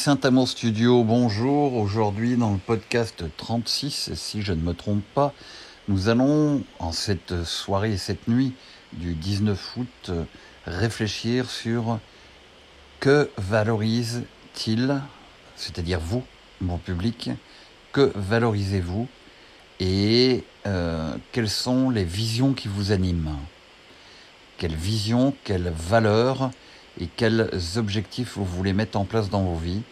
Saint-Amour Studio, bonjour. Aujourd'hui dans le podcast 36, si je ne me trompe pas, nous allons en cette soirée et cette nuit du 19 août réfléchir sur que valorise-t-il, c'est-à-dire vous, mon public, que valorisez-vous et euh, quelles sont les visions qui vous animent? Quelles visions, quelles valeurs et quels objectifs vous voulez mettre en place dans vos vies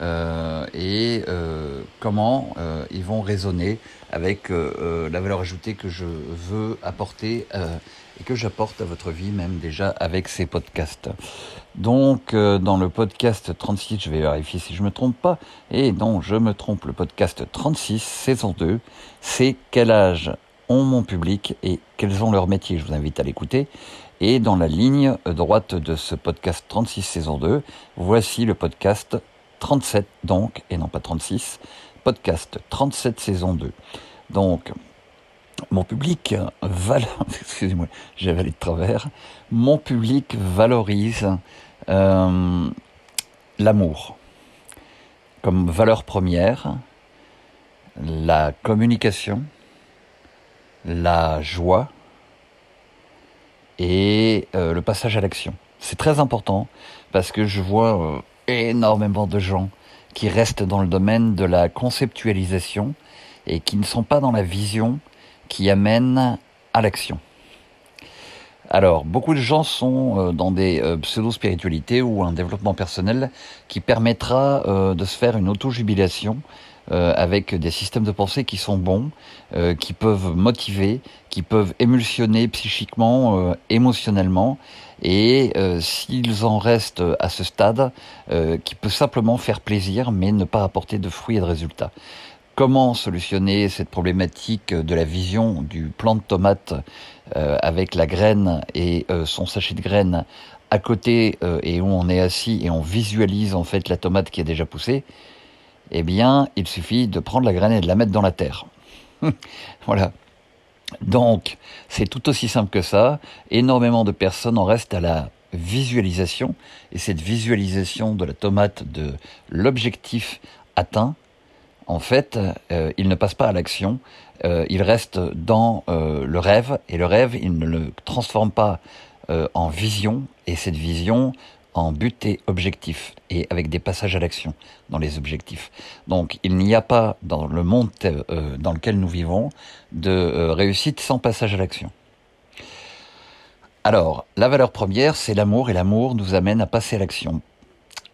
euh, et euh, comment euh, ils vont résonner avec la valeur ajoutée que je veux apporter et que j'apporte à votre vie même déjà avec ces podcasts. Donc dans le podcast 36, je vais vérifier si je me trompe pas, et non, je me trompe, le podcast 36, saison 2, c'est quel âge ont mon public et quels sont leurs métiers? Je vous invite à l'écouter. Et dans la ligne droite de ce podcast 36 saison 2, voici le podcast 37 donc, et non pas 36, podcast 37 saison 2. Donc, mon public valorise, excusez-moi, de travers, mon public valorise euh, l'amour comme valeur première, la communication, la joie, et euh, le passage à l'action. C'est très important parce que je vois euh, énormément de gens qui restent dans le domaine de la conceptualisation et qui ne sont pas dans la vision qui amène à l'action. Alors, beaucoup de gens sont euh, dans des pseudo-spiritualités ou un développement personnel qui permettra de se faire une auto-jubilation euh, avec des systèmes de pensée qui sont bons, euh, qui peuvent motiver, qui peuvent émulsionner psychiquement, euh, émotionnellement, et s'ils en restent à ce stade, qui peut simplement faire plaisir, mais ne pas apporter de fruits et de résultats. Comment solutionner cette problématique de la vision du plant de tomate avec la graine et son sachet de graines à côté et où on est assis et on visualise en fait la tomate qui a déjà poussé eh bien, il suffit de prendre la graine et de la mettre dans la terre. voilà. Donc, c'est tout aussi simple que ça. Énormément de personnes en restent à la visualisation, et cette visualisation de la tomate, de l'objectif atteint, en fait, euh, il ne passe pas à l'action, euh, il reste dans euh, le rêve, et le rêve, il ne le transforme pas en vision, et cette vision en but et objectif et avec des passages à l'action dans les objectifs. Donc il n'y a pas dans le monde euh, dans lequel nous vivons de euh, réussite sans passage à l'action. Alors, la valeur première, c'est l'amour et l'amour nous amène à passer à l'action.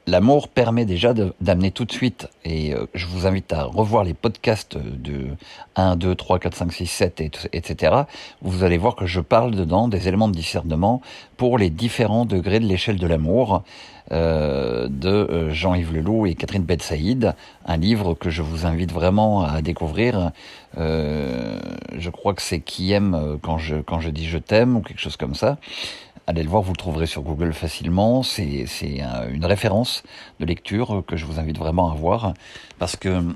L'amour permet déjà d'amener tout de suite, et euh, je vous invite à revoir les podcasts de 1, 2, 3, 4, 5, 6, 7, etc. Vous allez voir que je parle dedans des éléments de discernement pour les différents degrés de l'échelle de l'amour euh, de euh, Jean-Yves Leloup et Catherine Betsaïd, un livre que je vous invite vraiment à découvrir. je crois que c'est qui aime quand je, quand je dis je t'aime ou quelque chose comme ça. Allez le voir, vous le trouverez sur Google facilement. C'est une référence de lecture que je vous invite vraiment à voir parce que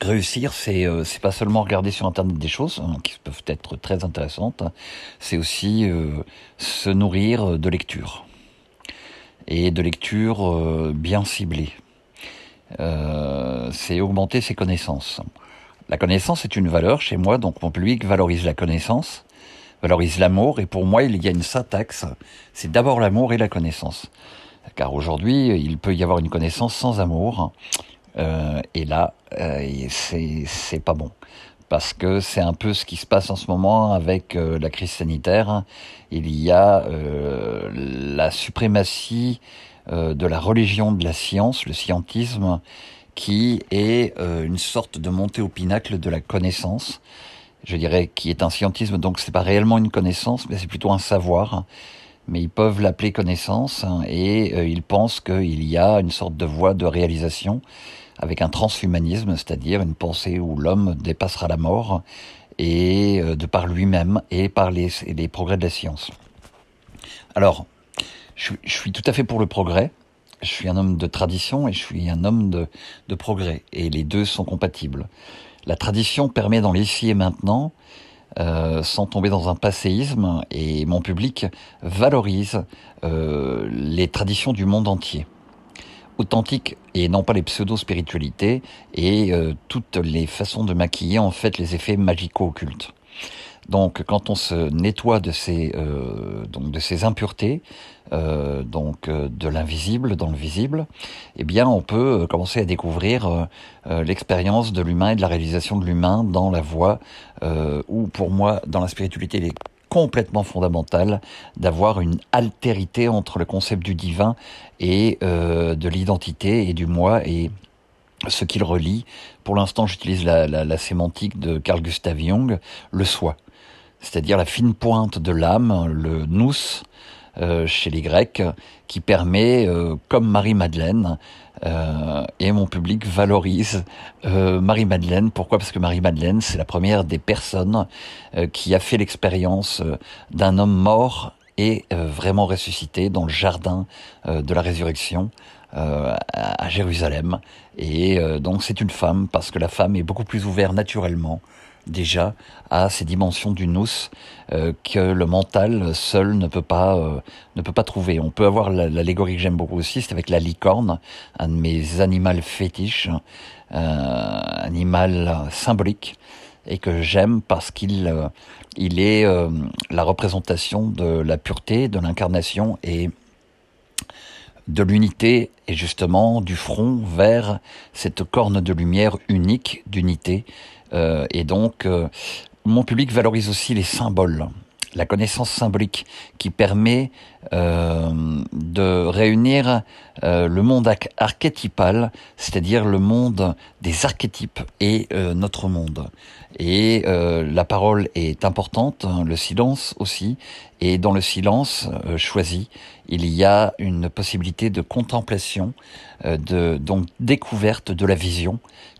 réussir, c'est euh, c'est pas seulement regarder sur internet des choses hein, qui peuvent être très intéressantes, c'est aussi euh, se nourrir de lecture et de lecture euh, bien ciblée. c'est augmenter ses connaissances. La connaissance est une valeur chez moi, donc mon public valorise la connaissance valorise l'amour. Et pour moi, il y a une syntaxe. C'est d'abord l'amour et la connaissance. Car aujourd'hui, il peut y avoir une connaissance sans amour. Euh, et là, euh, c'est pas bon. Parce que c'est un peu ce qui se passe en ce moment avec euh, la crise sanitaire. Il y a euh, la suprématie euh, de la religion de la science, le scientisme, qui est une sorte de montée au pinacle de la connaissance je dirais, qui est un scientisme, donc c'est pas réellement une connaissance, mais c'est plutôt un savoir. Mais ils peuvent l'appeler connaissance, hein, et euh, ils pensent qu'il y a une sorte de voie de réalisation avec un transhumanisme, c'est-à-dire une pensée où l'homme dépassera la mort, et euh, de par lui-même, et par les, progrès de la science. Alors, je, suis tout à fait pour le progrès, je suis un homme de tradition et je suis un homme de progrès, et les deux sont compatibles. La tradition permet dans l'ici et maintenant, euh, sans tomber dans un passéisme, et mon public valorise euh, les traditions du monde entier. authentiques et non pas les pseudo-spiritualités et toutes les façons de maquiller en fait les effets magico-occultes. Donc, quand on se nettoie de ces euh, donc de ces impuretés, euh, donc euh, de l'invisible dans le visible, eh bien, on peut commencer à découvrir l'expérience de l'humain et de la réalisation de l'humain dans la voie où, pour moi, dans la spiritualité, il est complètement fondamental d'avoir une altérité entre le concept du divin et de l'identité et du moi et ce qu'il relie. Pour l'instant, j'utilise la, la, la, sémantique de Carl Gustav Jung, le soi c'est-à-dire la fine pointe de l'âme, le nous euh, chez les Grecs, qui permet, euh, comme Marie-Madeleine, euh, et mon public valorise Marie-Madeleine. Pourquoi? Parce que Marie-Madeleine, c'est la première des personnes qui a fait l'expérience d'un homme mort et vraiment ressuscité dans le jardin de la résurrection. à Jérusalem et donc c'est une femme parce que la femme est beaucoup plus ouverte naturellement déjà à ces dimensions du nous euh, que le mental seul ne peut pas euh, ne peut pas trouver. On peut avoir l'allégorie que j'aime beaucoup aussi, c'est avec la licorne, un de mes animaux fétiches, euh, animal symbolique et que j'aime parce qu'il euh, il est la représentation de la pureté, de l'incarnation et de l'unité et justement du front vers cette corne de lumière unique d'unité et donc, euh, mon public valorise aussi les symboles, la connaissance symbolique qui permet euh, de réunir le monde archétypal, c'est-à-dire le monde des archétypes et notre monde. Et la parole est importante, hein, le silence aussi, et dans le silence choisi, il y a une possibilité de contemplation, de donc découverte de la vision,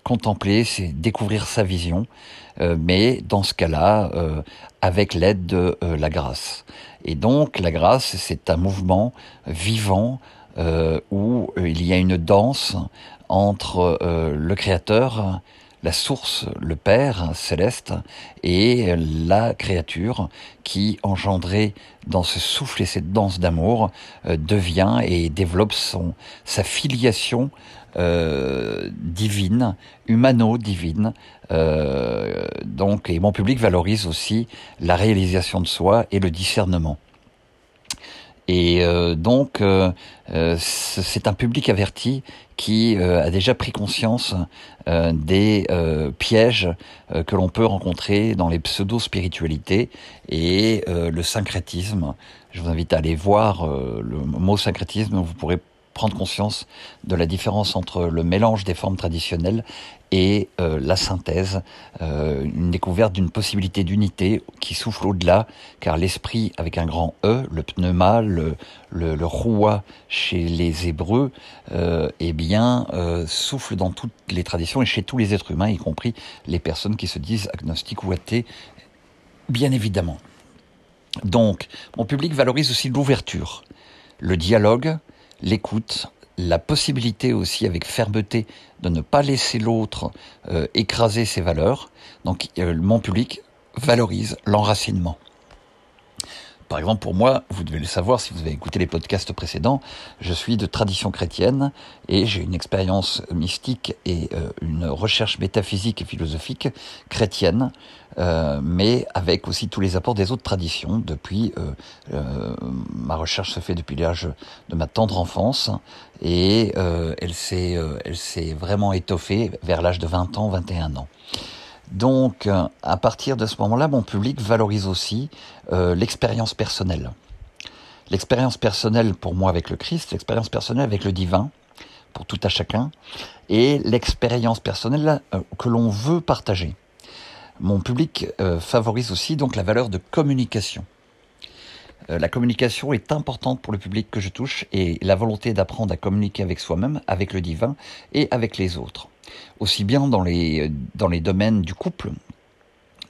contempler, c'est découvrir sa vision, euh, mais dans ce cas-là, euh, avec l'aide de euh, la grâce. Et donc la grâce, c'est un mouvement vivant où il y a une danse entre le Créateur, la source, le Père céleste, et la créature qui, engendrée dans ce souffle et cette danse d'amour, devient et développe son, sa filiation euh, divine, humano-divine. Euh, donc, et mon public valorise aussi la réalisation de soi et le discernement. Et euh, donc, c'est un public averti qui a déjà pris conscience des pièges que l'on peut rencontrer dans les pseudo-spiritualités et le syncrétisme. Je vous invite à aller voir le mot syncrétisme, vous pourrez prendre conscience de la différence entre le mélange des formes traditionnelles et euh, la synthèse, euh, une découverte d'une possibilité d'unité qui souffle au-delà, car l'esprit avec un grand E, le pneuma, le, le, chez les Hébreux, euh, eh bien, souffle dans toutes les traditions et chez tous les êtres humains, y compris les personnes qui se disent agnostiques ou athées, bien évidemment. Donc, mon public valorise aussi l'ouverture, le dialogue, l'écoute, la possibilité aussi avec fermeté de ne pas laisser l'autre euh, écraser ses valeurs. Donc euh, mon public valorise l'enracinement. Par exemple, pour moi, vous devez le savoir si vous avez écouté les podcasts précédents, je suis de tradition chrétienne et j'ai une expérience mystique et euh, une recherche métaphysique et philosophique chrétienne, euh, mais avec aussi tous les apports des autres traditions. Depuis, euh, ma recherche se fait depuis l'âge de ma tendre enfance et elle s'est elle s'est vraiment étoffée vers l'âge de 20 ans, 21 ans. Donc, à partir de ce moment-là, mon public valorise aussi euh, l'expérience personnelle. L'expérience personnelle pour moi avec le Christ, l'expérience personnelle avec le divin, pour tout à chacun, et l'expérience personnelle euh, que l'on veut partager. Mon public euh, favorise aussi donc la valeur de communication. la communication est importante pour le public que je touche et la volonté d'apprendre à communiquer avec soi-même, avec le divin et avec les autres aussi bien dans les, dans les domaines du couple.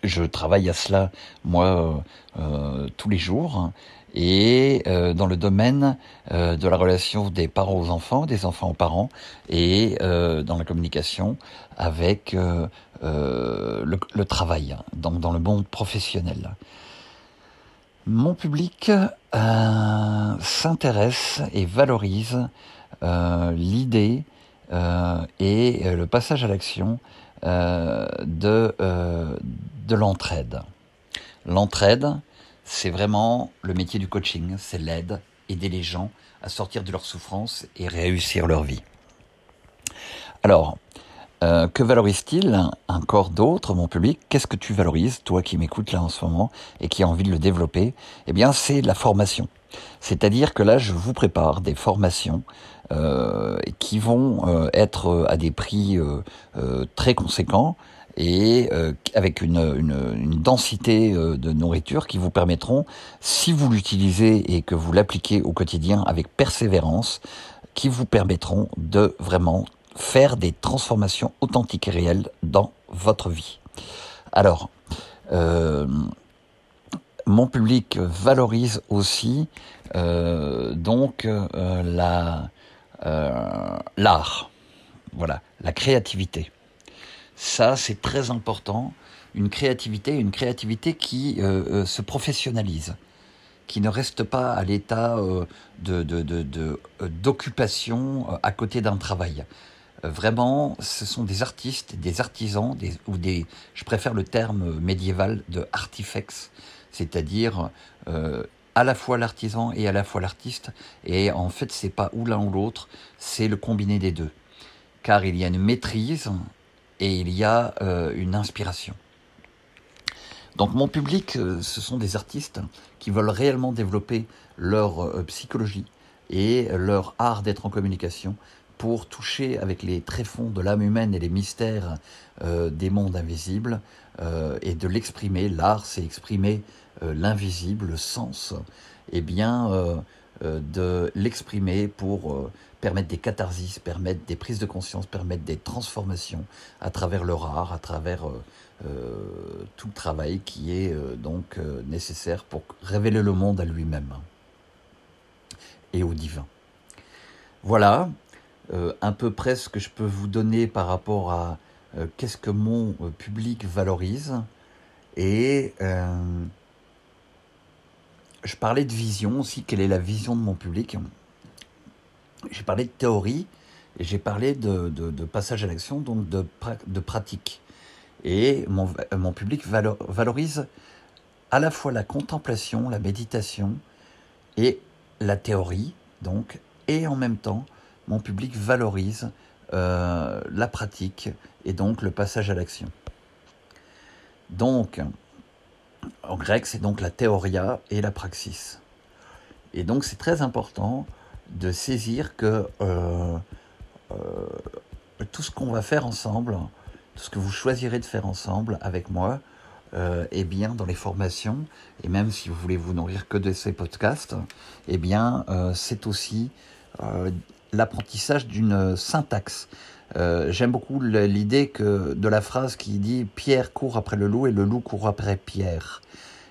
Je travaille à cela, moi, euh, euh, tous les jours. Et euh, dans le domaine de la relation des parents aux enfants, des enfants aux parents, et dans la communication avec le, le, travail, donc dans le monde professionnel. Mon public s'intéresse et valorise l'idée et le passage à l'action de, de l'entraide. L'entraide, c'est vraiment le métier du coaching, c'est l'aide, aider les gens à sortir de leur souffrance et réussir leur vie. Alors, euh, que valorise-t-il encore d'autres, mon public? Qu'est-ce que tu valorises, toi qui m'écoutes là en ce moment et qui as envie de le développer? Eh bien, c'est la formation. C'est-à-dire que là, je vous prépare des formations euh, qui vont euh, être à des prix très conséquents et avec une, densité de nourriture qui vous permettront, si vous l'utilisez et que vous l'appliquez au quotidien avec persévérance, qui vous permettront de vraiment faire des transformations authentiques et réelles dans votre vie. Alors, euh, mon public valorise aussi euh, donc euh, la l'art, voilà, la créativité. Ça, c'est très important. Une créativité, une créativité qui se professionnalise, qui ne reste pas à l'état de d'occupation à côté d'un travail. Euh, vraiment, ce sont des artistes, des artisans, des, ou des, je préfère le terme médiéval de artifex, c'est-à-dire euh, à la fois l'artisan et à la fois l'artiste. Et en fait, c'est pas ou l'un ou l'autre, c'est le combiné des deux, car il y a une maîtrise et il y a euh, une inspiration. Donc mon public, ce sont des artistes qui veulent réellement développer leur psychologie et leur art d'être en communication pour toucher avec les tréfonds de l'âme humaine et les mystères euh, des mondes invisibles euh, et de l'exprimer. L'art, c'est exprimer euh, l'invisible, le sens, et bien de l'exprimer pour permettre des catharsis, permettre des prises de conscience, permettre des transformations à travers leur art, à travers tout le travail qui est donc nécessaire pour révéler le monde à lui-même et au divin. Voilà, euh, à peu près ce que je peux vous donner par rapport à euh, qu'est-ce que mon euh, public valorise. Et je parlais de vision aussi, quelle est la vision de mon public. J'ai parlé de théorie et j'ai parlé de, passage à l'action, donc de, pratique. Et mon, mon public valorise à la fois la contemplation, la méditation et la théorie, donc, et en même temps mon public valorise euh, la pratique et donc le passage à l'action. Donc, en grec, c'est donc la théoria et la praxis. Et donc, c'est très important de saisir que euh, euh, tout ce qu'on va faire ensemble, tout ce que vous choisirez de faire ensemble avec moi, eh bien, dans les formations, et même si vous voulez vous nourrir que de ces podcasts, eh bien, c'est aussi l'apprentissage d'une syntaxe. Euh, j'aime beaucoup l'idée que de la phrase qui dit Pierre court après le loup et le loup court après Pierre.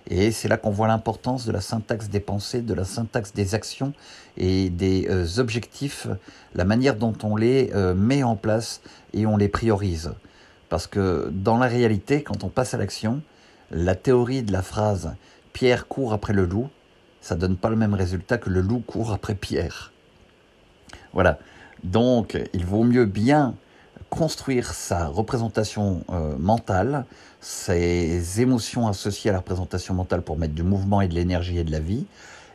Et c'est là qu'on voit l'importance de la syntaxe des pensées, de la syntaxe des actions et des euh, objectifs, la manière dont on les euh, met en place et on les priorise. Parce que dans la réalité, quand on passe à l'action, la théorie de la phrase Pierre court après le loup, ça donne pas le même résultat que le loup court après Pierre. Voilà. Donc, il vaut mieux bien construire sa représentation euh, mentale, ses émotions associées à la représentation mentale pour mettre du mouvement et de l'énergie et de la vie,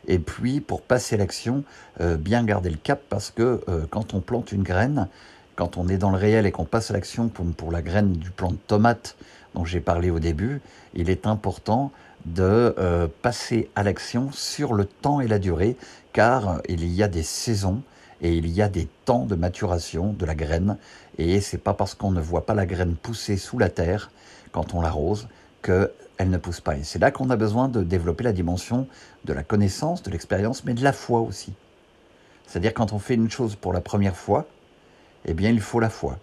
et puis pour passer l'action, euh, bien garder le cap parce que euh, quand on plante une graine, quand on est dans le réel et qu'on passe à l'action pour, pour, la graine du plant de tomate dont j'ai parlé au début, il est important de passer à l'action sur le temps et la durée, car il y a des saisons et il y a des temps de maturation de la graine et c'est pas parce qu'on ne voit pas la graine pousser sous la terre quand on l'arrose qu'elle ne pousse pas. Et c'est là qu'on a besoin de développer la dimension de la connaissance, de l'expérience, mais de la foi aussi. C'est-à-dire quand on fait une chose pour la première fois, eh bien il faut la foi.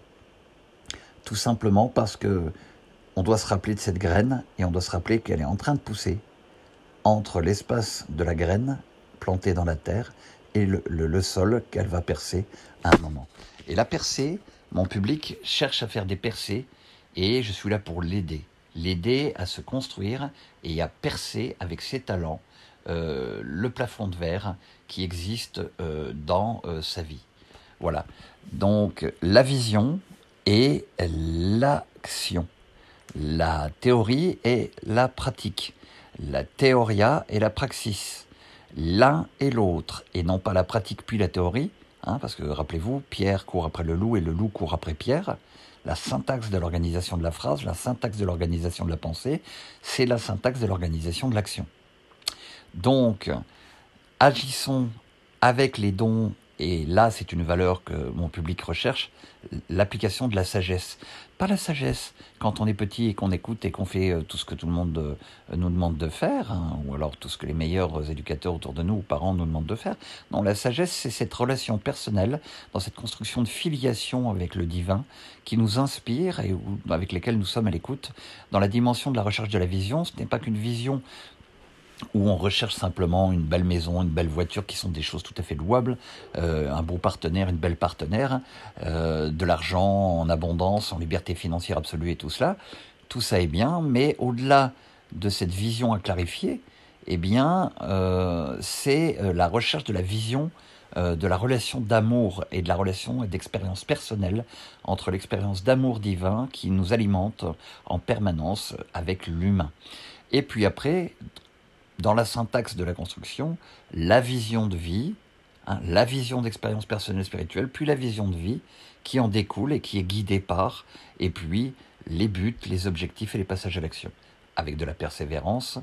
Tout simplement parce que on doit se rappeler de cette graine et on doit se rappeler qu'elle est en train de pousser entre l'espace de la graine plantée dans la terre et le, sol qu'elle va percer à un moment. Et la percée, mon public cherche à faire des percées et je suis là pour l'aider. L'aider à se construire et à percer avec ses talents euh, le plafond de verre qui existe euh, dans euh, sa vie. Voilà. Donc la vision et l'action. La théorie et la pratique. La théoria et la praxis. L'un et l'autre. Et non pas la pratique puis la théorie. Hein, parce que rappelez-vous, Pierre court après le loup et le loup court après Pierre. La syntaxe de l'organisation de la phrase, la syntaxe de l'organisation de la pensée, c'est la syntaxe de l'organisation de l'action. Donc, agissons avec les dons et là, c'est une valeur que mon public recherche, l'application de la sagesse. Pas la sagesse quand on est petit et qu'on écoute et qu'on fait euh, tout ce que tout le monde euh, nous demande de faire, hein, ou alors tout ce que les meilleurs éducateurs autour de nous ou parents nous demandent de faire. Non, la sagesse, c'est cette relation personnelle, dans cette construction de filiation avec le divin, qui nous inspire et avec lesquels nous sommes à l'écoute. Dans la dimension de la recherche de la vision, ce n'est pas qu'une vision où on recherche simplement une belle maison, une belle voiture, qui sont des choses tout à fait louables, euh, un beau partenaire, une belle partenaire, euh, de l'argent en abondance, en liberté financière absolue et tout cela, tout ça est bien, mais au-delà de cette vision à clarifier, eh bien, euh, c'est la recherche de la vision de la relation d'amour et de la relation d'expérience personnelle entre l'expérience d'amour divin qui nous alimente en permanence avec l'humain. Et puis après, dans la syntaxe de la construction, la vision de vie, hein, la vision d'expérience personnelle spirituelle, puis la vision de vie qui en découle et qui est guidée par, et puis les buts, les objectifs et les passages à l'action, avec de la persévérance.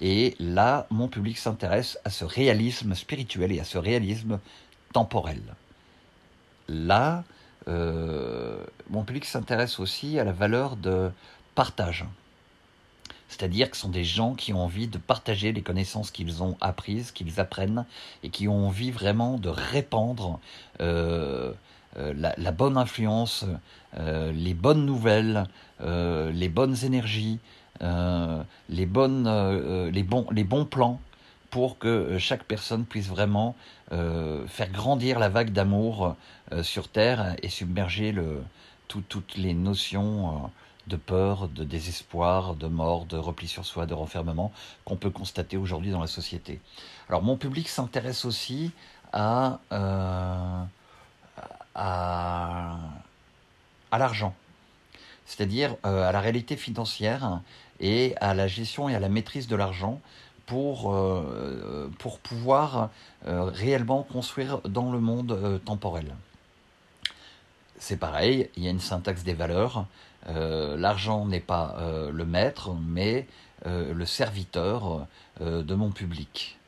Et là, mon public s'intéresse à ce réalisme spirituel et à ce réalisme temporel. Là, euh, mon public s'intéresse aussi à la valeur de partage. C'est-à-dire que ce sont des gens qui ont envie de partager les connaissances qu'ils ont apprises, qu'ils apprennent, et qui ont envie vraiment de répandre euh, euh, la, bonne influence, euh, les bonnes nouvelles, les bonnes énergies, les, bonnes, bons plans pour que chaque personne puisse vraiment faire grandir la vague d'amour sur Terre et submerger le, toutes les notions de peur, de désespoir, de mort, de repli sur soi, de renfermement qu'on peut constater aujourd'hui dans la société. Alors mon public s'intéresse aussi à, euh, à, l'argent, c'est-à-dire euh, à la réalité financière et à la gestion et à la maîtrise de l'argent pour, euh, pour pouvoir réellement construire dans le monde temporel. C'est pareil, il y a une syntaxe des valeurs, l'argent n'est pas euh, le maître, mais euh, le serviteur de mon public.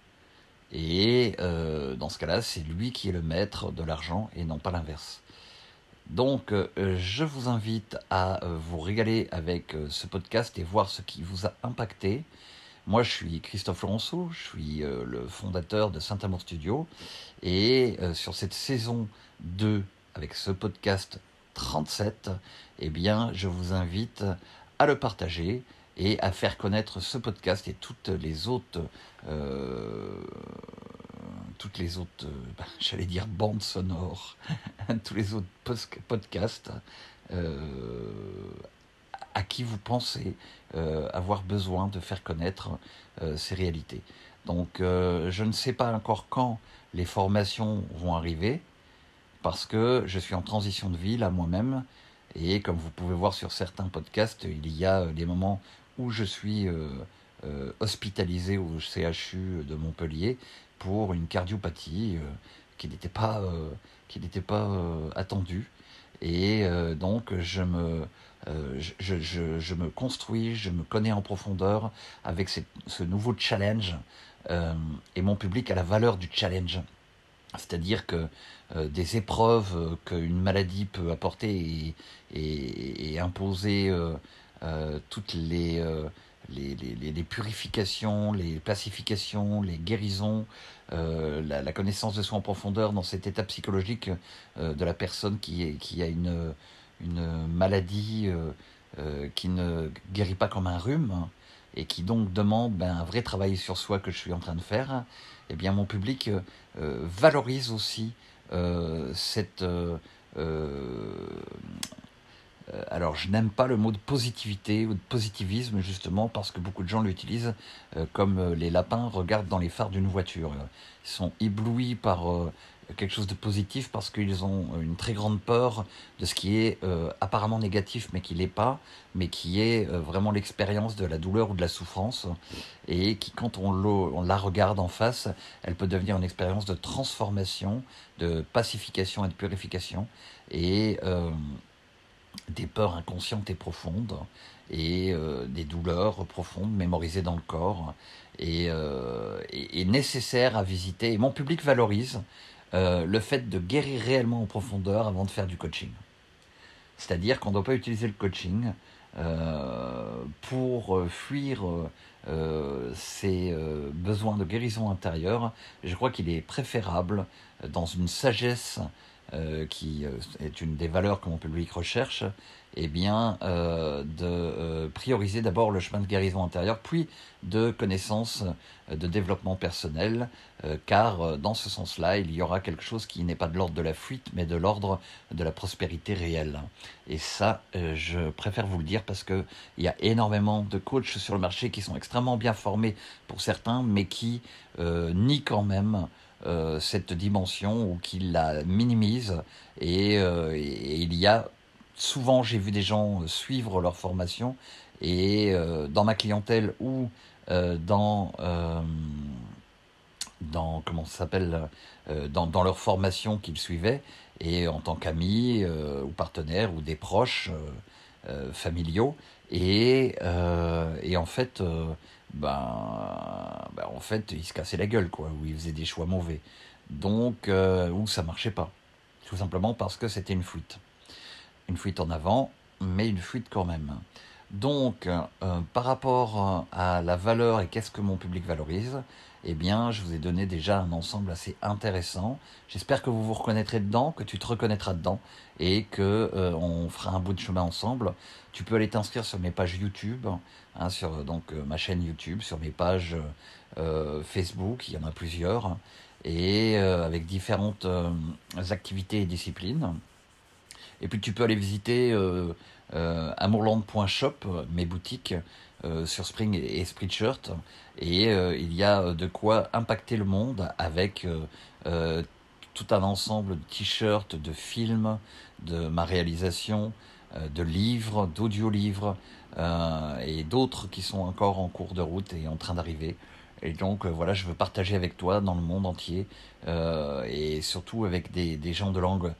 Et dans ce cas-là, c'est lui qui est le maître de l'argent et non pas l'inverse. Donc, je vous invite à vous régaler avec ce podcast et voir ce qui vous a impacté. Moi, je suis Christophe Laurenceau, je suis le fondateur de Saint-Amour Studio. Et sur cette saison 2, avec ce podcast 37, eh bien, je vous invite à le partager et à faire connaître ce podcast et toutes les autres, euh, toutes les autres, euh, bah, j'allais dire bandes sonores, tous les autres podcasts euh, à qui vous pensez avoir besoin de faire connaître ces réalités. Donc, je ne sais pas encore quand les formations vont arriver parce que je suis en transition de vie là moi-même et comme vous pouvez voir sur certains podcasts, il y a euh, des moments où je suis euh, euh, hospitalisé au CHU de Montpellier pour une cardiopathie qui n'était pas, qui n'était pas attendue. Et donc je me, je, je, me construis, je me connais en profondeur avec ce nouveau challenge. et mon public a la valeur du challenge. C'est-à-dire que des épreuves euh, qu'une maladie peut apporter et, imposer euh, toutes les, les, purifications, les pacifications, les guérisons, la, connaissance de soi en profondeur dans cet état psychologique de la personne qui, qui a une, une maladie qui ne guérit pas comme un rhume et qui donc demande ben, un vrai travail sur soi que je suis en train de faire, eh bien mon public valorise aussi euh, cette, euh, euh, alors je n'aime pas le mot de positivité ou de positivisme justement parce que beaucoup de gens l'utilisent euh, comme euh, les lapins regardent dans les phares d'une voiture. Ils sont éblouis par quelque chose de positif parce qu'ils ont une très grande peur de ce qui est apparemment négatif mais qui l'est pas, mais qui est vraiment l'expérience de la douleur ou de la souffrance. Et qui quand on, la regarde en face, elle peut devenir une expérience de transformation, de pacification et de purification. Et des peurs inconscientes et profondes. Et euh, des douleurs profondes mémorisées dans le corps. Et, euh, nécessaires à visiter. Et mon public valorise euh, le fait de guérir réellement en profondeur avant de faire du coaching. C'est-à-dire qu'on ne doit pas utiliser le coaching pour fuir ses besoins de guérison intérieure. Je crois qu'il est préférable, dans une sagesse euh, qui euh, est une des valeurs que mon public recherche, eh bien, euh, de prioriser d'abord le chemin de guérison intérieure, puis de connaissance de développement personnel, car dans ce sens-là, il y aura quelque chose qui n'est pas de l'ordre de la fuite, mais de l'ordre de la prospérité réelle. Et ça, je préfère vous le dire parce qu'il y a énormément de coachs sur le marché qui sont extrêmement bien formés pour certains, mais qui nient quand même euh, cette dimension ou qu'il la minimise. Euh, et, il y a souvent, j'ai vu des gens suivre leur formation et euh, dans ma clientèle ou dans dans comment s'appelle dans, dans, leur formation qu'ils suivaient et en tant qu'amis ou partenaires ou des proches familiaux et, et en fait ben, ben, en fait, il se cassait la gueule, quoi, ou il faisait des choix mauvais. Donc, euh, ou ça marchait pas. Tout simplement parce que c'était une fuite. Une fuite en avant, mais une fuite quand même. Donc, euh, par rapport à la valeur et qu'est-ce que mon public valorise, eh bien, je vous ai donné déjà un ensemble assez intéressant. J'espère que vous vous reconnaîtrez dedans, que tu te reconnaîtras dedans et que euh, on fera un bout de chemin ensemble. Tu peux aller t'inscrire sur mes pages YouTube, hein, sur donc euh, ma chaîne YouTube, sur mes pages euh, Facebook, il y en a plusieurs, et avec différentes activités et disciplines. Et puis tu peux aller visiter amourland.shop, mes boutiques euh, sur Spring et, Spreadshirt. Et euh, il y a de quoi impacter le monde avec euh, tout un ensemble de t-shirts, de films, de ma réalisation, de livres, d'audio-livres et d'autres qui sont encore en cours de route et en train d'arriver. Et donc voilà, je veux partager avec toi dans le monde entier et surtout avec des, des gens de langue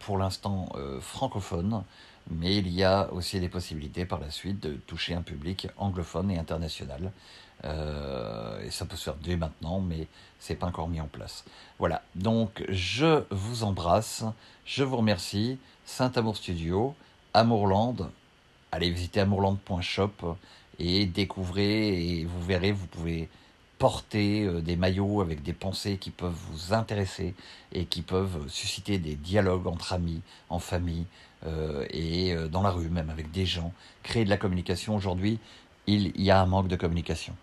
pour l'instant francophone mais il y a aussi des possibilités par la suite de toucher un public anglophone et international. Euh, et ça peut se faire dès maintenant, mais c'est pas encore mis en place. Voilà. Donc je vous embrasse, je vous remercie. Saint Amour Studio, Amourland. Allez visiter amourland.shop et découvrez et vous verrez, vous pouvez porter euh, des maillots avec des pensées qui peuvent vous intéresser et qui peuvent susciter des dialogues entre amis, en famille, euh, et euh, dans la rue même avec des gens, créer de la communication. Aujourd'hui, il y a un manque de communication.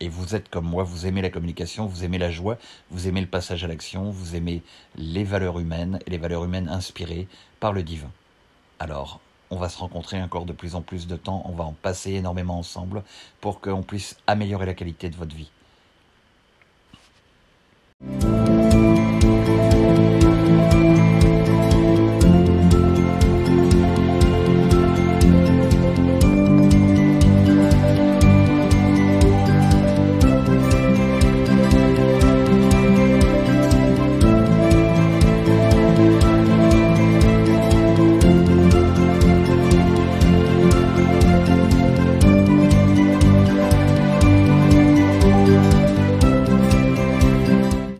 Et vous êtes comme moi, vous aimez la communication, vous aimez la joie, vous aimez le passage à l'action, vous aimez les valeurs humaines et les valeurs humaines inspirées par le divin. Alors, on va se rencontrer encore de plus en plus de temps, on va en passer énormément ensemble pour qu'on puisse améliorer la qualité de votre vie.